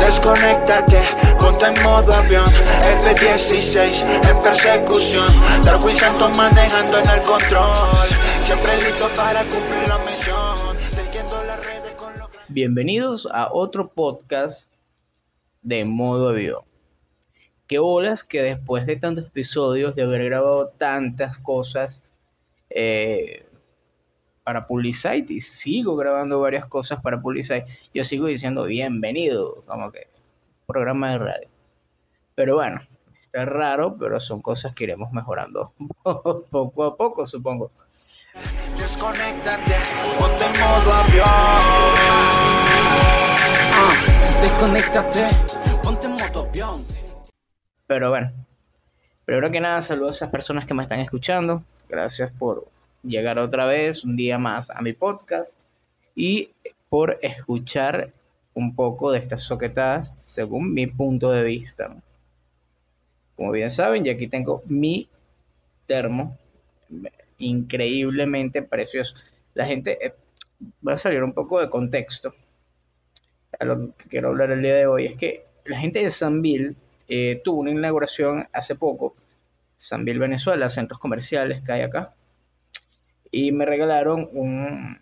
Desconéctate, ponte en modo avión F-16 en persecución. Darwin Santos manejando en el control. Siempre listo para cumplir la misión las redes con lo Bienvenidos a otro podcast de modo avión. Qué bolas que después de tantos episodios, de haber grabado tantas cosas eh, para Publicite y sigo grabando varias cosas para Publicite, yo sigo diciendo bienvenido, como que programa de radio. Pero bueno, está raro, pero son cosas que iremos mejorando poco a poco, supongo. Desconéctate, ponte en modo avión. desconéctate, ponte en modo avión. Pero bueno, primero que nada, saludos a esas personas que me están escuchando. Gracias por llegar otra vez un día más a mi podcast y por escuchar un poco de estas soquetadas según mi punto de vista. Como bien saben, y aquí tengo mi termo increíblemente precioso. La gente, eh, va a salir un poco de contexto a lo que quiero hablar el día de hoy, es que la gente de Sanville eh, tuvo una inauguración hace poco, Sanville, Venezuela, centros comerciales que hay acá, y me regalaron un,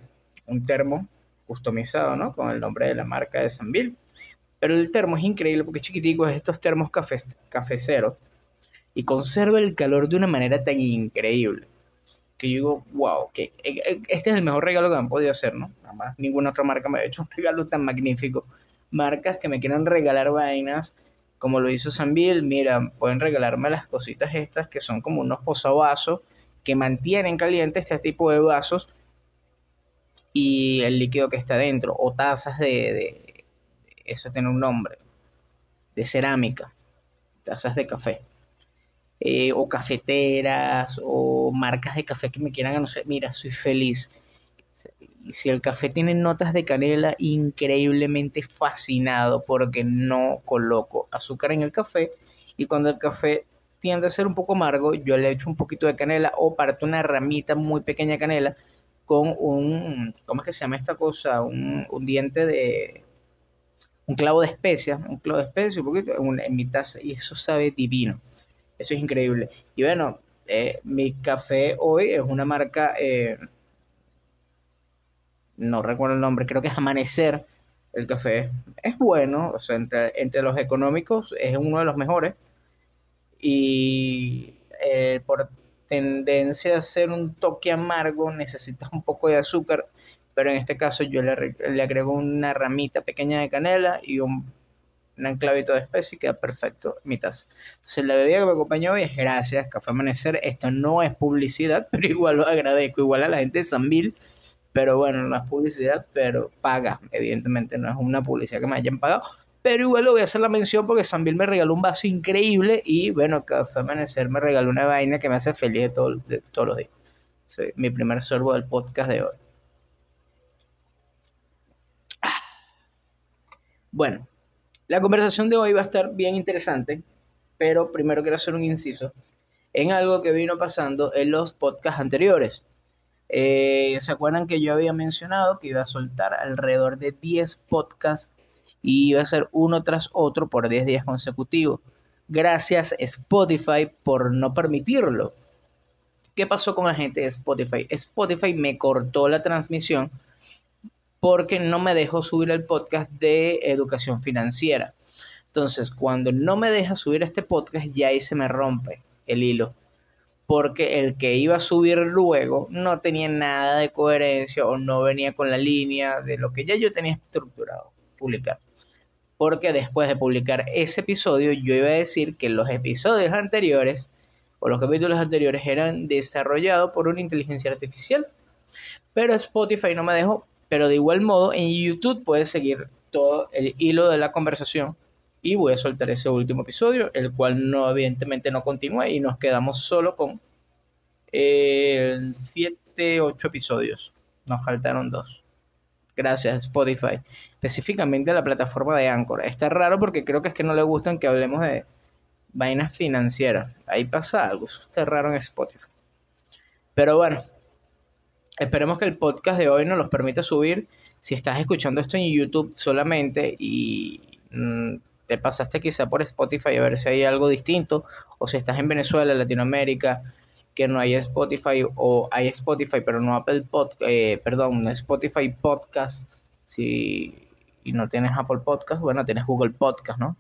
termo customizado, ¿no? Con el nombre de la marca de Sanville. Pero el termo es increíble porque es chiquitico, es estos termos café, cafeceros y conserva el calor de una manera tan increíble que yo digo, wow, que e, e, este es el mejor regalo que me han podido hacer, ¿no? Nada más ninguna otra marca me ha hecho un regalo tan magnífico. Marcas que me quieran regalar vainas como lo hizo Sanville, mira, pueden regalarme las cositas estas que son como unos posavasos que mantienen caliente este tipo de vasos y el líquido que está dentro, o tazas de, eso tiene un nombre, de cerámica, tazas de café, eh, o cafeteras, o marcas de café que me quieran, no sé, mira, soy feliz. Si el café tiene notas de canela, increíblemente fascinado porque no coloco azúcar en el café y cuando el café tiende a ser un poco amargo, yo le echo un poquito de canela o parto una ramita muy pequeña canela con un, ¿cómo es que se llama esta cosa? Un, diente de, un clavo de especia, un clavo de especia, un poquito en mi taza y eso sabe divino. Eso es increíble. Y bueno, eh, mi café hoy es una marca, eh, no recuerdo el nombre, creo que es Amanecer. El café es bueno, o sea, entre, entre los económicos es uno de los mejores y eh, por tendencia a ser un toque amargo necesitas un poco de azúcar, pero en este caso yo le, le agrego una ramita pequeña de canela y un, un anclavito de especie y queda perfecto mi taza. Entonces la bebida que me acompañó hoy es gracias, Café Amanecer. Esto no es publicidad, pero igual lo agradezco, igual a la gente de Sanville. Pero bueno, no es publicidad, pero paga. Evidentemente no es una publicidad que me hayan pagado, pero igual lo voy a hacer la mención porque Sambil me regaló un vaso increíble y bueno, Café Amanecer me regaló una vaina que me hace feliz de, todo, todos los días. Soy mi primer sorbo del podcast de hoy. Ah. Bueno, la conversación de hoy va a estar bien interesante, pero primero quiero hacer un inciso en algo que vino pasando en los podcasts anteriores. Eh, ¿Se acuerdan que yo había mencionado que iba a soltar alrededor de 10 podcasts y iba a ser uno tras otro por 10 días consecutivos. Gracias Spotify por no permitirlo. ¿Qué pasó con la gente de Spotify? Spotify me cortó la transmisión porque no me dejó subir el podcast de educación financiera. Entonces, cuando no me deja subir este podcast, ya ahí se me rompe el hilo. Porque el que iba a subir luego no tenía nada de coherencia o no venía con la línea de lo que ya yo tenía estructurado publicar porque después de publicar ese episodio yo iba a decir que los episodios anteriores o los capítulos anteriores eran desarrollados por una inteligencia artificial. Pero Spotify no me dejó. Pero de igual modo en YouTube puedes seguir todo el hilo de la conversación y voy a soltar ese último episodio, el cual no evidentemente no continúa y nos quedamos solo con 7, eh, 8 episodios. Nos faltaron dos. Gracias Spotify específicamente la plataforma de Anchor. Está raro porque creo que es que no le gustan que hablemos de vainas financieras. Ahí pasa algo, está raro en Spotify. Pero bueno, esperemos que el podcast de hoy nos los permita subir. Si estás escuchando esto en YouTube solamente y mm, te pasaste quizá por Spotify a ver si hay algo distinto, o si estás en Venezuela, Latinoamérica, que no hay Spotify, o hay Spotify, pero no Apple Podcast, eh, perdón, Spotify Podcast, si y no tienes Apple Podcast, bueno, tienes Google Podcast, ¿no?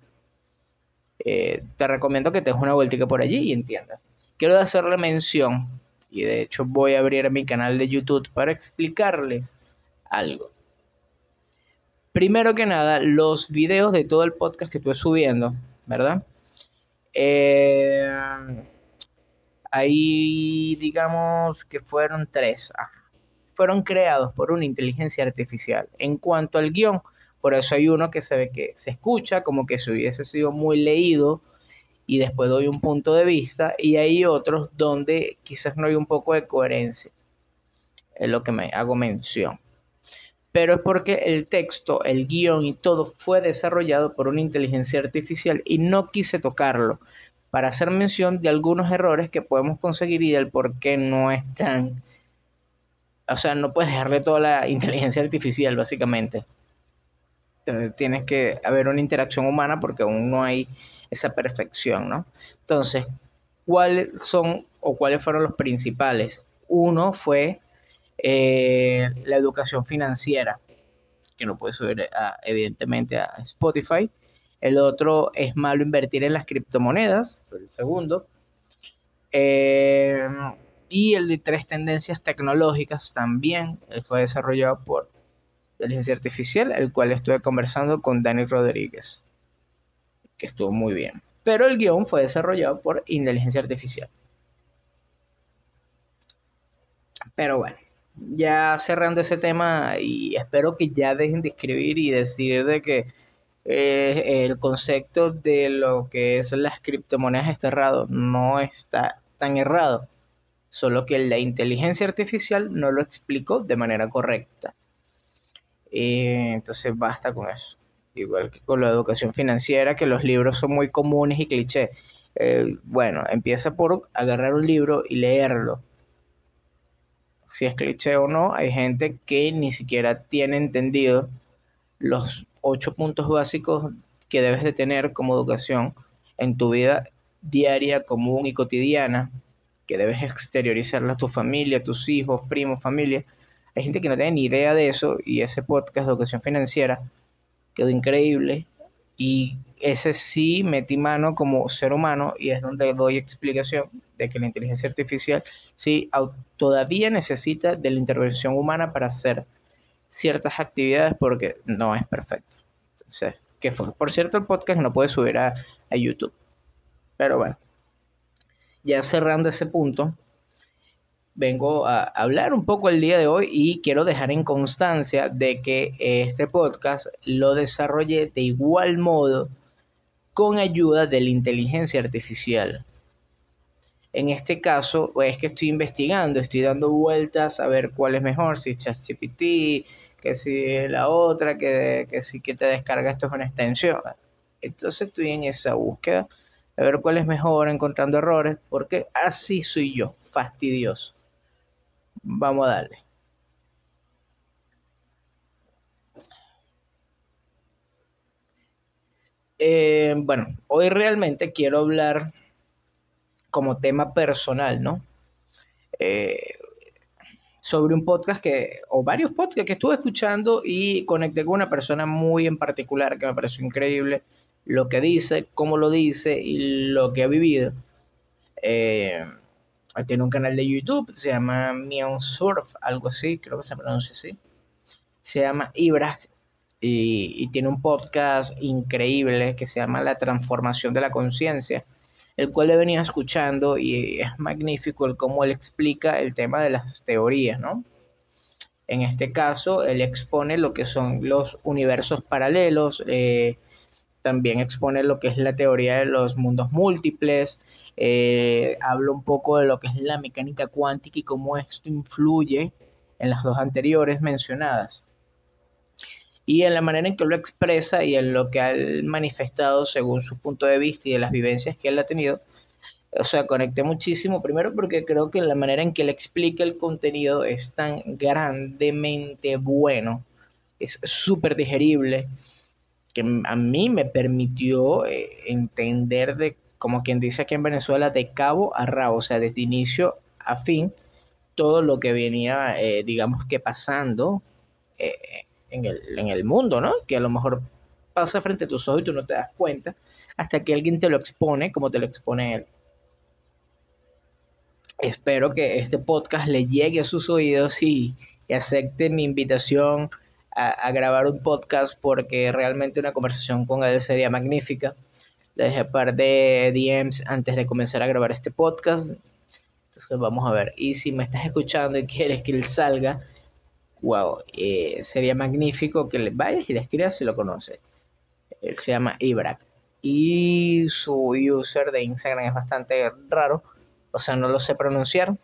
Eh, te recomiendo que te des una vueltica por allí y entiendas. Quiero hacerle mención, y de hecho voy a abrir mi canal de YouTube para explicarles algo. Primero que nada, los videos de todo el podcast que estuve subiendo, ¿verdad? Eh, ahí digamos que fueron tres. Ah, fueron creados por una inteligencia artificial. En cuanto al guion, por eso hay uno que se ve que se escucha como que si hubiese sido muy leído y después doy un punto de vista y hay otros donde quizás no hay un poco de coherencia. Es lo que me hago mención. Pero es porque el texto, el guion y todo fue desarrollado por una inteligencia artificial y no quise tocarlo para hacer mención de algunos errores que podemos conseguir y del por qué no están. O sea, no puedes dejarle toda la inteligencia artificial, básicamente tienes que haber una interacción humana porque aún no hay esa perfección, ¿no? Entonces, ¿cuáles son o cuáles fueron los principales? Uno fue eh, la educación financiera, que no puede subir evidentemente a Spotify. El otro es malo invertir en las criptomonedas, el segundo. Eh, y el de tres tendencias tecnológicas también fue desarrollado por inteligencia artificial, el cual estuve conversando con Dani Rodríguez, que estuvo muy bien. Pero el guion fue desarrollado por inteligencia artificial. Pero bueno, ya cerrando ese tema y espero que ya dejen de escribir y decir de que eh, el concepto de lo que es las criptomonedas está errado. No está tan errado, solo que la inteligencia artificial no lo explicó de manera correcta. Eh, entonces basta con eso. Igual que con la educación financiera, que los libros son muy comunes y clichés. Eh, bueno, empieza por agarrar un libro y leerlo. Si es cliché o no, hay gente que ni siquiera tiene entendido los ocho puntos básicos que debes de tener como educación en tu vida diaria, común y cotidiana, que debes exteriorizarla a tu familia, tus hijos, primos, familia hay gente que no tiene ni idea de eso y ese podcast de educación financiera quedó increíble y ese sí metí mano como ser humano y es donde doy explicación de que la inteligencia artificial sí todavía necesita de la intervención humana para hacer ciertas actividades porque no es perfecto. Entonces, que fue? Por cierto, el podcast no puede subir a, a YouTube. Pero bueno, ya cerrando ese punto, vengo a hablar un poco el día de hoy y quiero dejar en constancia de que este podcast lo desarrollé de igual modo con ayuda de la inteligencia artificial. En este caso es que estoy investigando, estoy dando vueltas a ver cuál es mejor, si ChatGPT, que si la otra, que, que si que te descarga esto es una extensión. Entonces estoy en esa búsqueda, a ver cuál es mejor, encontrando errores, porque así soy yo, fastidioso. Vamos a darle. Eh, bueno, hoy realmente quiero hablar como tema personal, ¿no? Eh, sobre un podcast que, o varios podcasts que estuve escuchando y conecté con una persona muy en particular que me pareció increíble lo que dice, cómo lo dice y lo que ha vivido. Eh, tiene un canal de YouTube, se llama Mion Surf, algo así, creo que se pronuncia así. Se llama Ibra y, y, tiene un podcast increíble que se llama La transformación de la conciencia, el cual he venido escuchando y es magnífico el cómo él explica el tema de las teorías, ¿no? En este caso, él expone lo que son los universos paralelos, eh, también expone lo que es la teoría de los mundos múltiples, eh, hablo un poco de lo que es la mecánica cuántica y cómo esto influye en las dos anteriores mencionadas. Y en la manera en que lo expresa y en lo que ha manifestado según su punto de vista y de las vivencias que él ha tenido, o sea, conecté muchísimo, primero porque creo que la manera en que él explica el contenido es tan grandemente bueno, es súper digerible, que a mí me permitió eh, entender de, como quien dice aquí en Venezuela, de cabo a rabo, o sea, desde inicio a fin, todo lo que venía, eh, digamos que pasando eh, en, el, en el mundo, ¿no? Que a lo mejor pasa frente a tus ojos y tú no te das cuenta hasta que alguien te lo expone como te lo expone él. Espero que este podcast le llegue a sus oídos y, acepte mi invitación a, grabar un podcast porque realmente una conversación con él sería magnífica. Le dejé par de DMs antes de comenzar a grabar este podcast. Entonces vamos a ver. Y si me estás escuchando y quieres que él salga, wow, eh, sería magnífico que le vayas y le escribas si lo conoces. Él se llama Ibrak. Y su user de Instagram es bastante raro o sea, no lo sé pronunciar,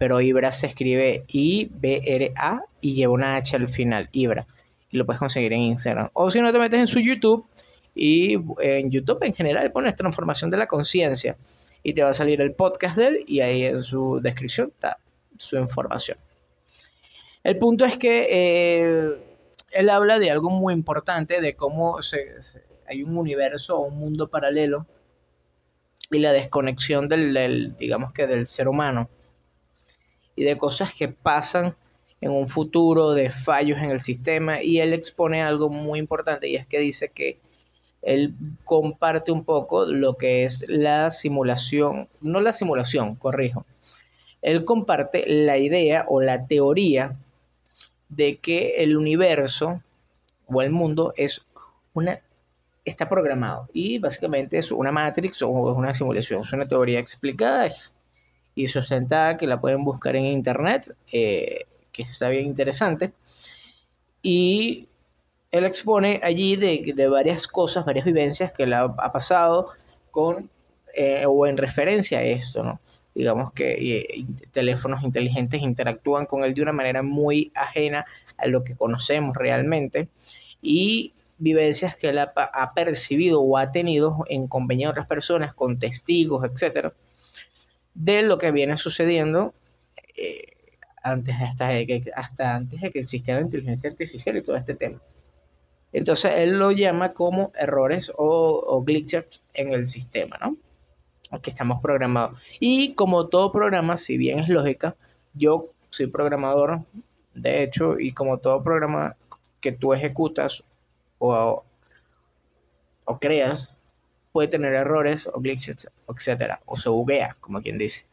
pero Ibra se escribe I-B-R-A y lleva una H al final, Ibra, y lo puedes conseguir en Instagram. O si no te metes en su YouTube, y en YouTube en general pones transformación de la conciencia y te va a salir el podcast de él y ahí en su descripción está su información. El punto es que eh, él habla de algo muy importante, de cómo hay un universo o un mundo paralelo y la desconexión del, digamos que del ser humano y de cosas que pasan en un futuro, de fallos en el sistema y él expone algo muy importante y es que dice que él comparte un poco lo que es la simulación, no la simulación, corrijo. Él comparte la idea o la teoría de que el universo o el mundo es una está programado y básicamente es una matrix o es una simulación, es una teoría explicada y sustentada que la pueden buscar en internet, eh, que está bien interesante. Y él expone allí de, varias cosas, varias vivencias que le ha, pasado con eh, o en referencia a esto, ¿no? Digamos que eh, teléfonos inteligentes interactúan con él de una manera muy ajena a lo que conocemos realmente y vivencias que él ha, percibido o ha tenido en compañía de otras personas, con testigos, etcétera, de lo que viene sucediendo eh, antes, hasta, hasta antes de que existiera la inteligencia artificial y todo este tema. Entonces él lo llama como errores o, glitches en el sistema, ¿no? Que estamos programados. Y como todo programa, si bien es lógica, yo soy programador, de hecho, y como todo programa que tú ejecutas o, o creas puede tener errores o glitches, etcétera, o se buguea, como quien dice.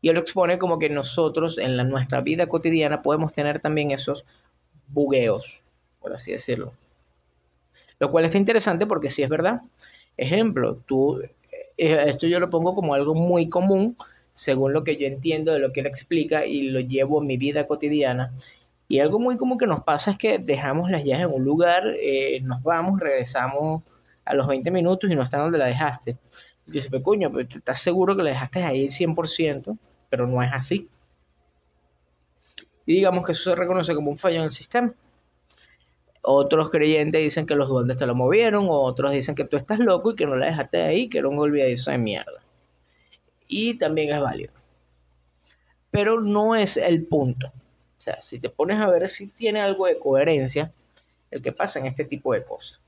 Y él lo expone como que nosotros en la, nuestra vida cotidiana podemos tener también esos bugueos, por así decirlo. Lo cual está interesante porque si es verdad. Ejemplo, tú, eh, esto yo lo pongo como algo muy común, según lo que yo entiendo de lo que él explica y lo llevo en mi vida cotidiana. Y algo muy común que nos pasa es que dejamos las llaves en un lugar, eh, nos vamos, regresamos a los 20 minutos y no está donde la dejaste. Y dice, pero coño, pero estás seguro que la dejaste ahí 100%, pero no es así. Y digamos que eso se reconoce como un fallo en el sistema. Otros creyentes dicen que los duendes te lo movieron, otros dicen que tú estás loco y que no la dejaste ahí, que era un olvidadizo de mierda. Y también es válido. Pero no es el punto. O sea, si te pones a ver si tiene algo de coherencia el que pasa en este tipo de cosas.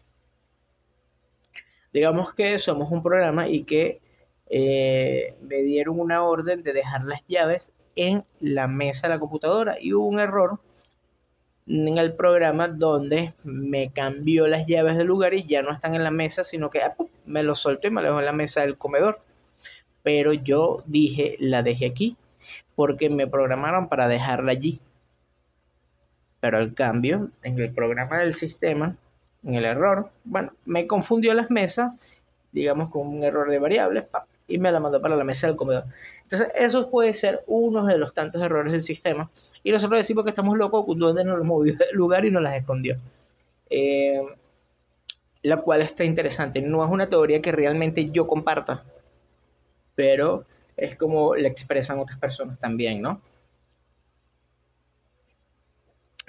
Digamos que somos un programa y que eh, me dieron una orden de dejar las llaves en la mesa de la computadora y hubo un error en el programa donde me cambió las llaves del lugar y ya no están en la mesa, sino que ah, me lo soltó y me lo dejó en la mesa del comedor. Pero yo dije, la dejé aquí porque me programaron para dejarla allí pero el cambio en el programa del sistema, en el error, bueno, me confundió las mesas, digamos con un error de variables, y me la mandó para la mesa del comedor. Entonces, eso puede ser uno de los tantos errores del sistema. Y nosotros decimos que estamos locos donde nos movió del lugar y nos las escondió. Eh, la cual está interesante. No es una teoría que realmente yo comparta, pero es como la expresan otras personas también, ¿no?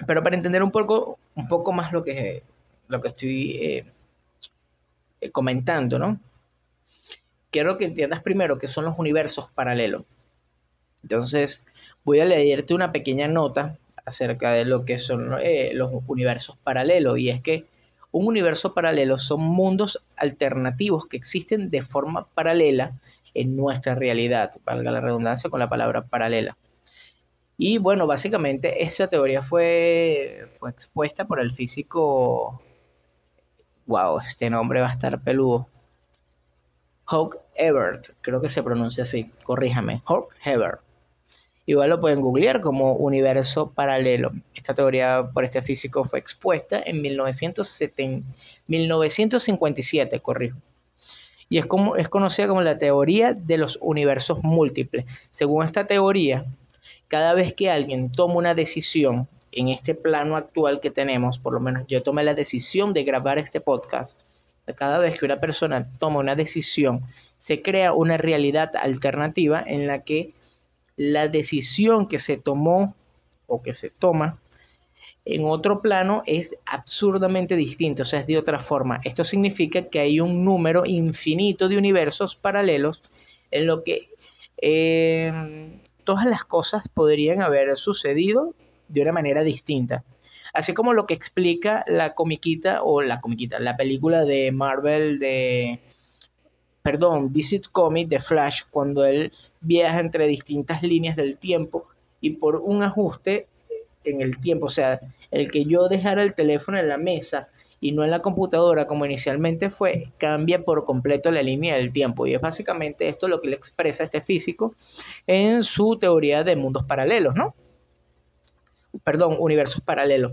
Pero para entender un poco, un poco más lo que, lo que estoy eh, eh, comentando, ¿no? quiero que entiendas primero qué son los universos paralelos. Entonces, voy a leerte una pequeña nota acerca de lo que son eh, los universos paralelos. Y es que un universo paralelo son mundos alternativos que existen de forma paralela en nuestra realidad, valga la redundancia con la palabra paralela. Y bueno, básicamente esa teoría fue, fue expuesta por el físico, wow, este nombre va a estar peludo, Hawk Ebert, creo que se pronuncia así, corríjame, Hawk Ebert. Igual lo pueden googlear como universo paralelo. Esta teoría por este físico fue expuesta en 1957, corrijo. Y es, como, es conocida como la teoría de los universos múltiples. Según esta teoría, cada vez que alguien toma una decisión en este plano actual que tenemos, por lo menos yo tomé la decisión de grabar este podcast, cada vez que una persona toma una decisión, se crea una realidad alternativa en la que la decisión que se tomó o que se toma en otro plano es absurdamente distinta, o sea, es de otra forma. Esto significa que hay un número infinito de universos paralelos en lo que eh, todas las cosas podrían haber sucedido de una manera distinta. Así como lo que explica la comiquita o la comiquita, la película de Marvel de perdón, DC Comic de Flash cuando él viaja entre distintas líneas del tiempo y por un ajuste en el tiempo, o sea, el que yo dejara el teléfono en la mesa y no en la computadora como inicialmente fue, cambia por completo la línea del tiempo. Y es básicamente esto lo que le expresa este físico en su teoría de mundos paralelos, ¿no? Perdón, universos paralelos,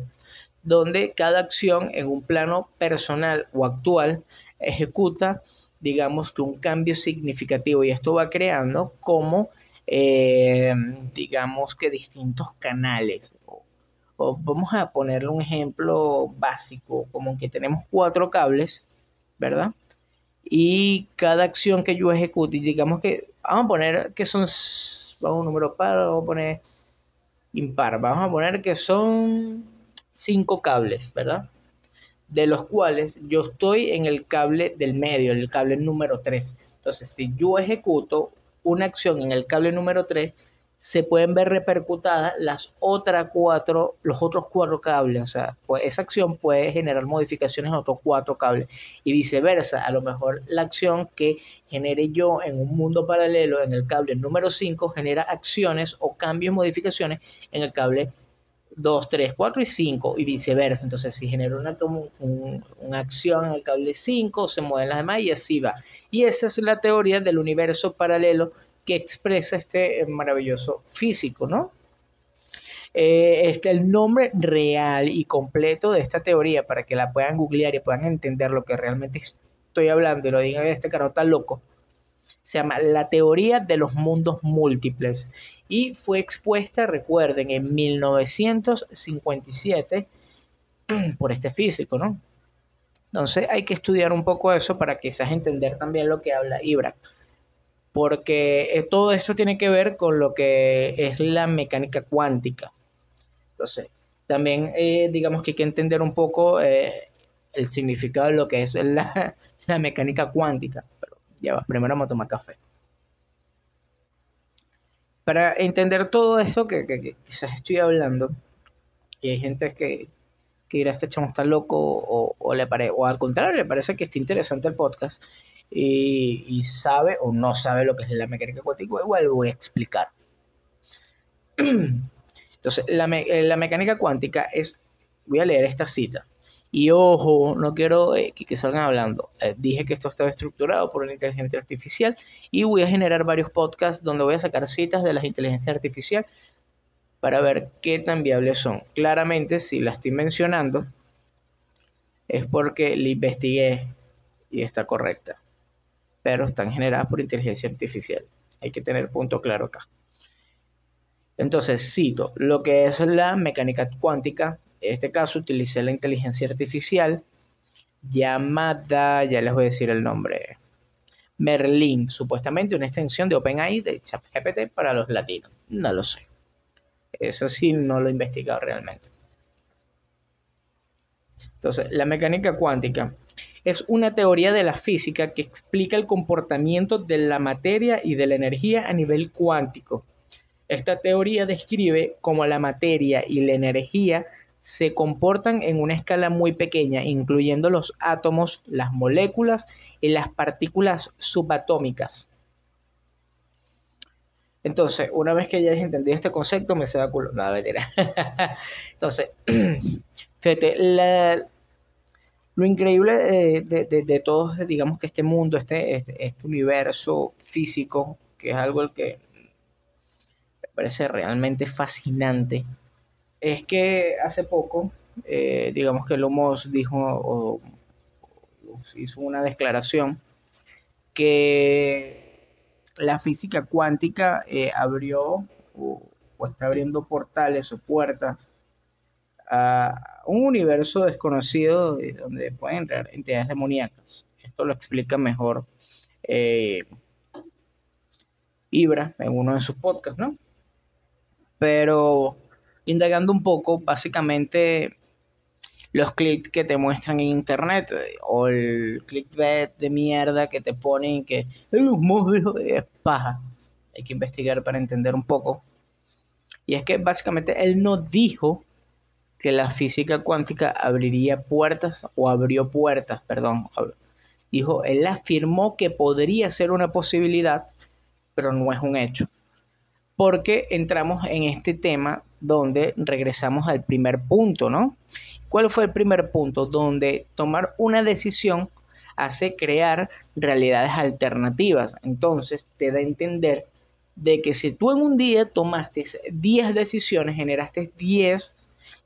donde cada acción en un plano personal o actual ejecuta digamos que un cambio significativo y esto va creando como, eh, digamos que distintos canales. O, vamos a ponerle un ejemplo básico, como que tenemos cuatro cables, ¿verdad? Y cada acción que yo ejecute, digamos que, vamos a poner que son, vamos a un número par, vamos a poner impar, vamos a poner que son cinco cables, ¿verdad? de los cuales yo estoy en el cable del medio, el cable número 3. Entonces, si yo ejecuto una acción en el cable número 3, se pueden ver repercutadas las otras cuatro, los otros cuatro cables. O sea, pues esa acción puede generar modificaciones en otros cuatro cables. Y viceversa, a lo mejor la acción que genere yo en un mundo paralelo en el cable número 5 genera acciones o cambios, modificaciones en el cable 2, 3, 4 y 5 y viceversa. Entonces, si genera una, una acción en el cable 5, se mueven las demás y así va. Y esa es la teoría del universo paralelo que expresa este eh, maravilloso físico, ¿no? Eh, este, el nombre real y completo de esta teoría, para que la puedan googlear y puedan entender lo que realmente estoy hablando y lo digan, este caro está loco, se llama La teoría de los mundos múltiples y fue expuesta, recuerden, en 1957 por este físico, ¿no? Entonces hay que estudiar un poco eso para quizás entender también lo que habla Ibra, porque eh, todo esto tiene que ver con lo que es la mecánica cuántica. Entonces, también eh, digamos que hay que entender un poco eh, el significado de lo que es la, mecánica cuántica. Pero ya va, primero vamos a tomar café para entender todo esto que, quizás estoy hablando, y hay gente que, que este chamo está loco, o, le pare, o al contrario, le parece que está interesante el podcast, y, sabe o no sabe lo que es la mecánica cuántica, igual voy a explicar. Entonces, la, eh, la mecánica cuántica es, voy a leer esta cita. Y ojo, no quiero eh, que, salgan hablando. Eh, dije que esto estaba estructurado por una inteligencia artificial y voy a generar varios podcasts donde voy a sacar citas de la inteligencia artificial para ver qué tan viables son. Claramente, si la estoy mencionando, es porque la investigué y está correcta. Pero están generadas por inteligencia artificial. Hay que tener punto claro acá. Entonces, cito lo que es la mecánica cuántica en este caso utilicé la inteligencia artificial llamada, ya les voy a decir el nombre, Merlin, supuestamente una extensión de OpenAI de ChatGPT para los latinos. No lo sé. Eso sí, no lo he investigado realmente. Entonces, la mecánica cuántica es una teoría de la física que explica el comportamiento de la materia y de la energía a nivel cuántico. Esta teoría describe cómo la materia y la energía se comportan en una escala muy pequeña, incluyendo los átomos, las moléculas y las partículas subatómicas. Entonces, una vez que ya hayas entendido este concepto, me se da culo. No, mentira. Entonces, fíjate, lo increíble de, de, todo, digamos que este mundo, este, este, este, universo físico, que es algo que me parece realmente fascinante, es que hace poco, eh, digamos que Lomos dijo o, hizo una declaración que la física cuántica eh, abrió o está abriendo portales o puertas a un universo desconocido donde pueden entrar entidades demoníacas. Esto lo explica mejor eh, Ibra en uno de sus podcasts, ¿no? Pero indagando un poco, básicamente los clics que te muestran en internet o el clickbait de mierda que te ponen que los monstruos es paja. Hay que investigar para entender un poco. Y es que básicamente él no dijo que la física cuántica abriría puertas o abrió puertas, perdón. Dijo, él afirmó que podría ser una posibilidad, pero no es un hecho. Porque entramos en este tema donde regresamos al primer punto, ¿no? ¿Cuál fue el primer punto? Donde tomar una decisión hace crear realidades alternativas. Entonces te da a entender de que si tú en un día tomaste 10 decisiones, generaste 10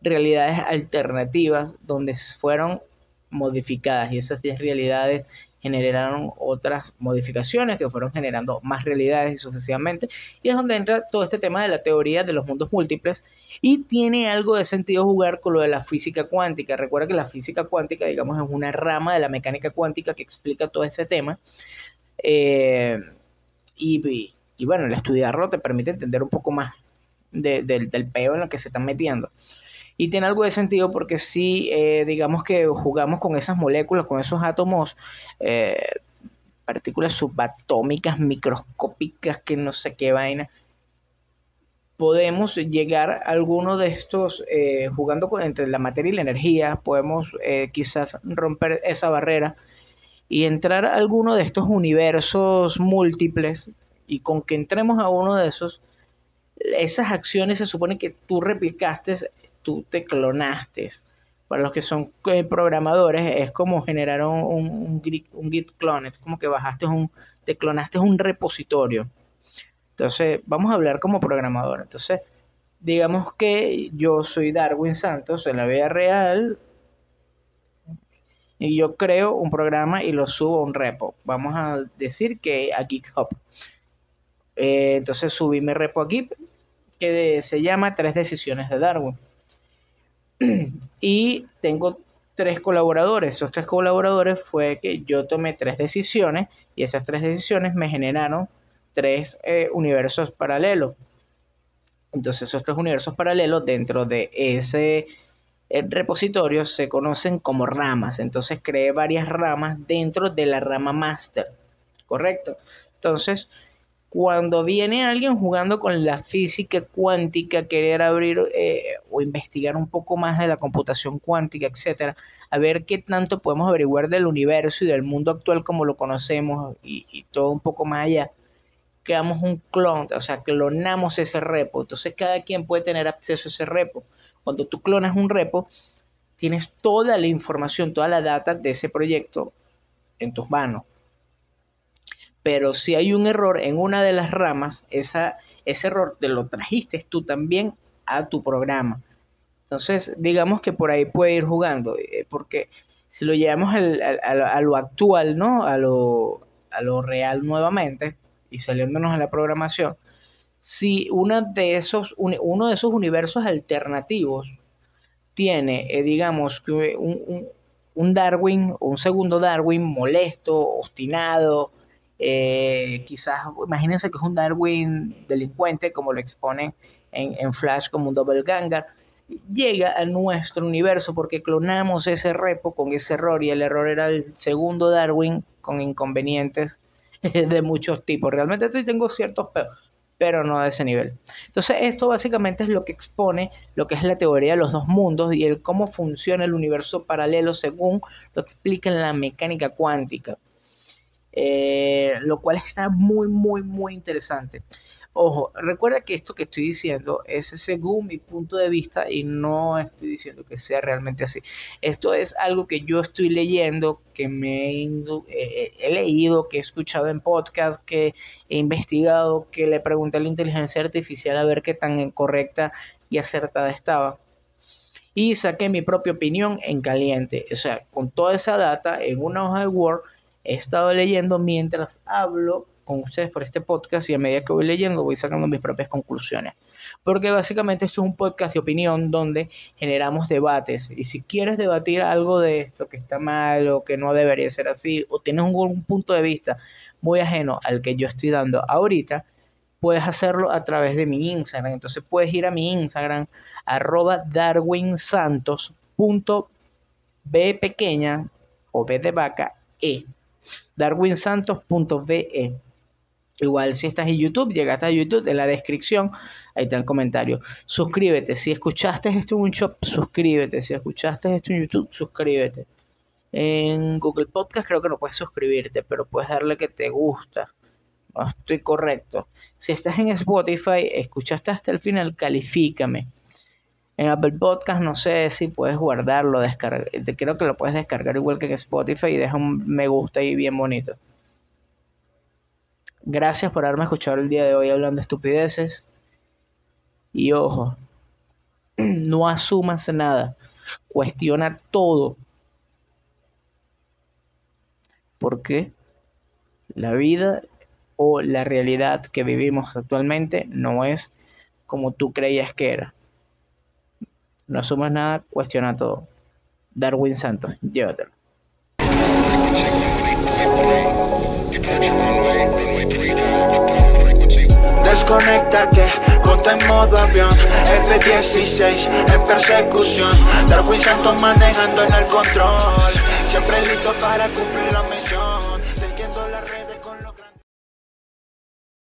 realidades alternativas donde fueron modificadas y esas 10 realidades generaron otras modificaciones que fueron generando más realidades y sucesivamente. Y es donde entra todo este tema de la teoría de los mundos múltiples y tiene algo de sentido jugar con lo de la física cuántica. Recuerda que la física cuántica, digamos, es una rama de la mecánica cuántica que explica todo ese tema. Eh, y, bueno, el estudiarlo te permite entender un poco más del peo en lo que se están metiendo. Y tiene algo de sentido porque si, eh, digamos que jugamos con esas moléculas, con esos átomos, eh, partículas subatómicas, microscópicas, que no sé qué vaina, podemos llegar a alguno de estos, eh, jugando entre la materia y la energía, podemos quizás romper esa barrera y entrar a alguno de estos universos múltiples y con que entremos a uno de esos, esas acciones se supone que tú replicaste tú te clonaste. Para los que son eh, programadores, es como generar un, un, git clone, es como que bajaste un, te clonaste un repositorio. Entonces, vamos a hablar como programador. Entonces, digamos que yo soy Darwin Santos en la vida real y yo creo un programa y lo subo a un repo. Vamos a decir que a GitHub. Eh, entonces subí mi repo aquí que se llama Tres decisiones de Darwin. y tengo tres colaboradores. Esos tres colaboradores fue que yo tomé tres decisiones y esas tres decisiones me generaron tres eh, universos paralelos. Entonces esos tres universos paralelos dentro de ese eh, repositorio se conocen como ramas. Entonces creé varias ramas dentro de la rama master. ¿Correcto? Entonces cuando viene alguien jugando con la física cuántica, querer abrir eh, o investigar un poco más de la computación cuántica, etcétera, a ver qué tanto podemos averiguar del universo y del mundo actual como lo conocemos y, todo un poco más allá, creamos un clon, o sea, clonamos ese repo. Entonces cada quien puede tener acceso a ese repo. Cuando tú clonas un repo, tienes toda la información, toda la data de ese proyecto en tus manos pero si hay un error en una de las ramas, esa, ese error te lo trajiste tú también a tu programa. Entonces, digamos que por ahí puede ir jugando, eh, porque si lo llevamos a lo actual, ¿no? A lo, a lo real nuevamente, y saliéndonos a la programación, si una de esos, uno de esos universos alternativos tiene, eh, digamos, un, un, un Darwin, un segundo Darwin molesto, obstinado, eh, quizás, imagínense que es un Darwin delincuente, como lo exponen en, Flash como un doppelganger. llega a nuestro universo porque clonamos ese repo con ese error y el error era el segundo Darwin con inconvenientes de muchos tipos. Realmente sí tengo ciertos pero no de ese nivel. Entonces esto básicamente es lo que expone lo que es la teoría de los dos mundos y el cómo funciona el universo paralelo según lo explica la mecánica cuántica. Eh, lo cual está muy, muy, muy interesante. Ojo, recuerda que esto que estoy diciendo es según mi punto de vista y no estoy diciendo que sea realmente así. Esto es algo que yo estoy leyendo, que me he, he leído, que he escuchado en podcast, que he investigado, que le pregunté a la inteligencia artificial a ver qué tan correcta y acertada estaba. Y saqué mi propia opinión en caliente. O sea, con toda esa data en una hoja de Word he estado leyendo mientras hablo con ustedes por este podcast y a medida que voy leyendo voy sacando mis propias conclusiones. Porque básicamente esto es un podcast de opinión donde generamos debates y si quieres debatir algo de esto que está mal o que no debería ser así o tienes un, punto de vista muy ajeno al que yo estoy dando ahorita, puedes hacerlo a través de mi Instagram. Entonces puedes ir a mi Instagram arroba darwinsantos.b pequeña o b de vaca e darwinsantos.be. Igual si estás en YouTube, llegaste a YouTube, en la descripción, ahí está el comentario. Suscríbete. Si escuchaste esto en un shop, suscríbete. Si escuchaste esto en YouTube, suscríbete. En Google Podcast creo que no puedes suscribirte, pero puedes darle que te gusta. No estoy correcto. Si estás en Spotify, escuchaste hasta el final, califícame. En Apple Podcast no sé si puedes guardarlo, descargar. Creo que lo puedes descargar igual que en Spotify y deja un me gusta ahí bien bonito. Gracias por haberme escuchado el día de hoy hablando de estupideces. Y ojo, no asumas nada. Cuestiona todo. Porque la vida o la realidad que vivimos actualmente no es como tú creías que era. No asumas nada, cuestiona todo. Darwin Santos, llévatelo. Desconéctate, ponte en modo avión F-16 en persecución Darwin Santos manejando en el control Siempre listo para cumplir la misión